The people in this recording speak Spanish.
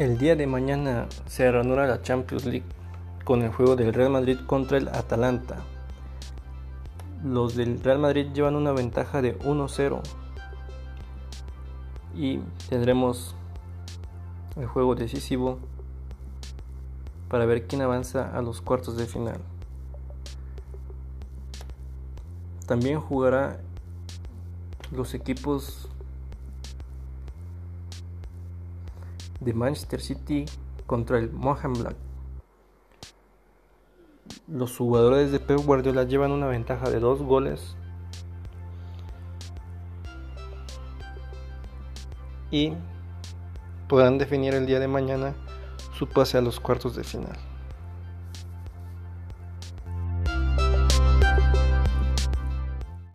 El día de mañana se reanuda la Champions League con el juego del Real Madrid contra el Atalanta. Los del Real Madrid llevan una ventaja de 1-0 y tendremos el juego decisivo para ver quién avanza a los cuartos de final. También jugará los equipos de Manchester City contra el Black. Los jugadores de Pep Guardiola llevan una ventaja de dos goles y podrán definir el día de mañana su pase a los cuartos de final.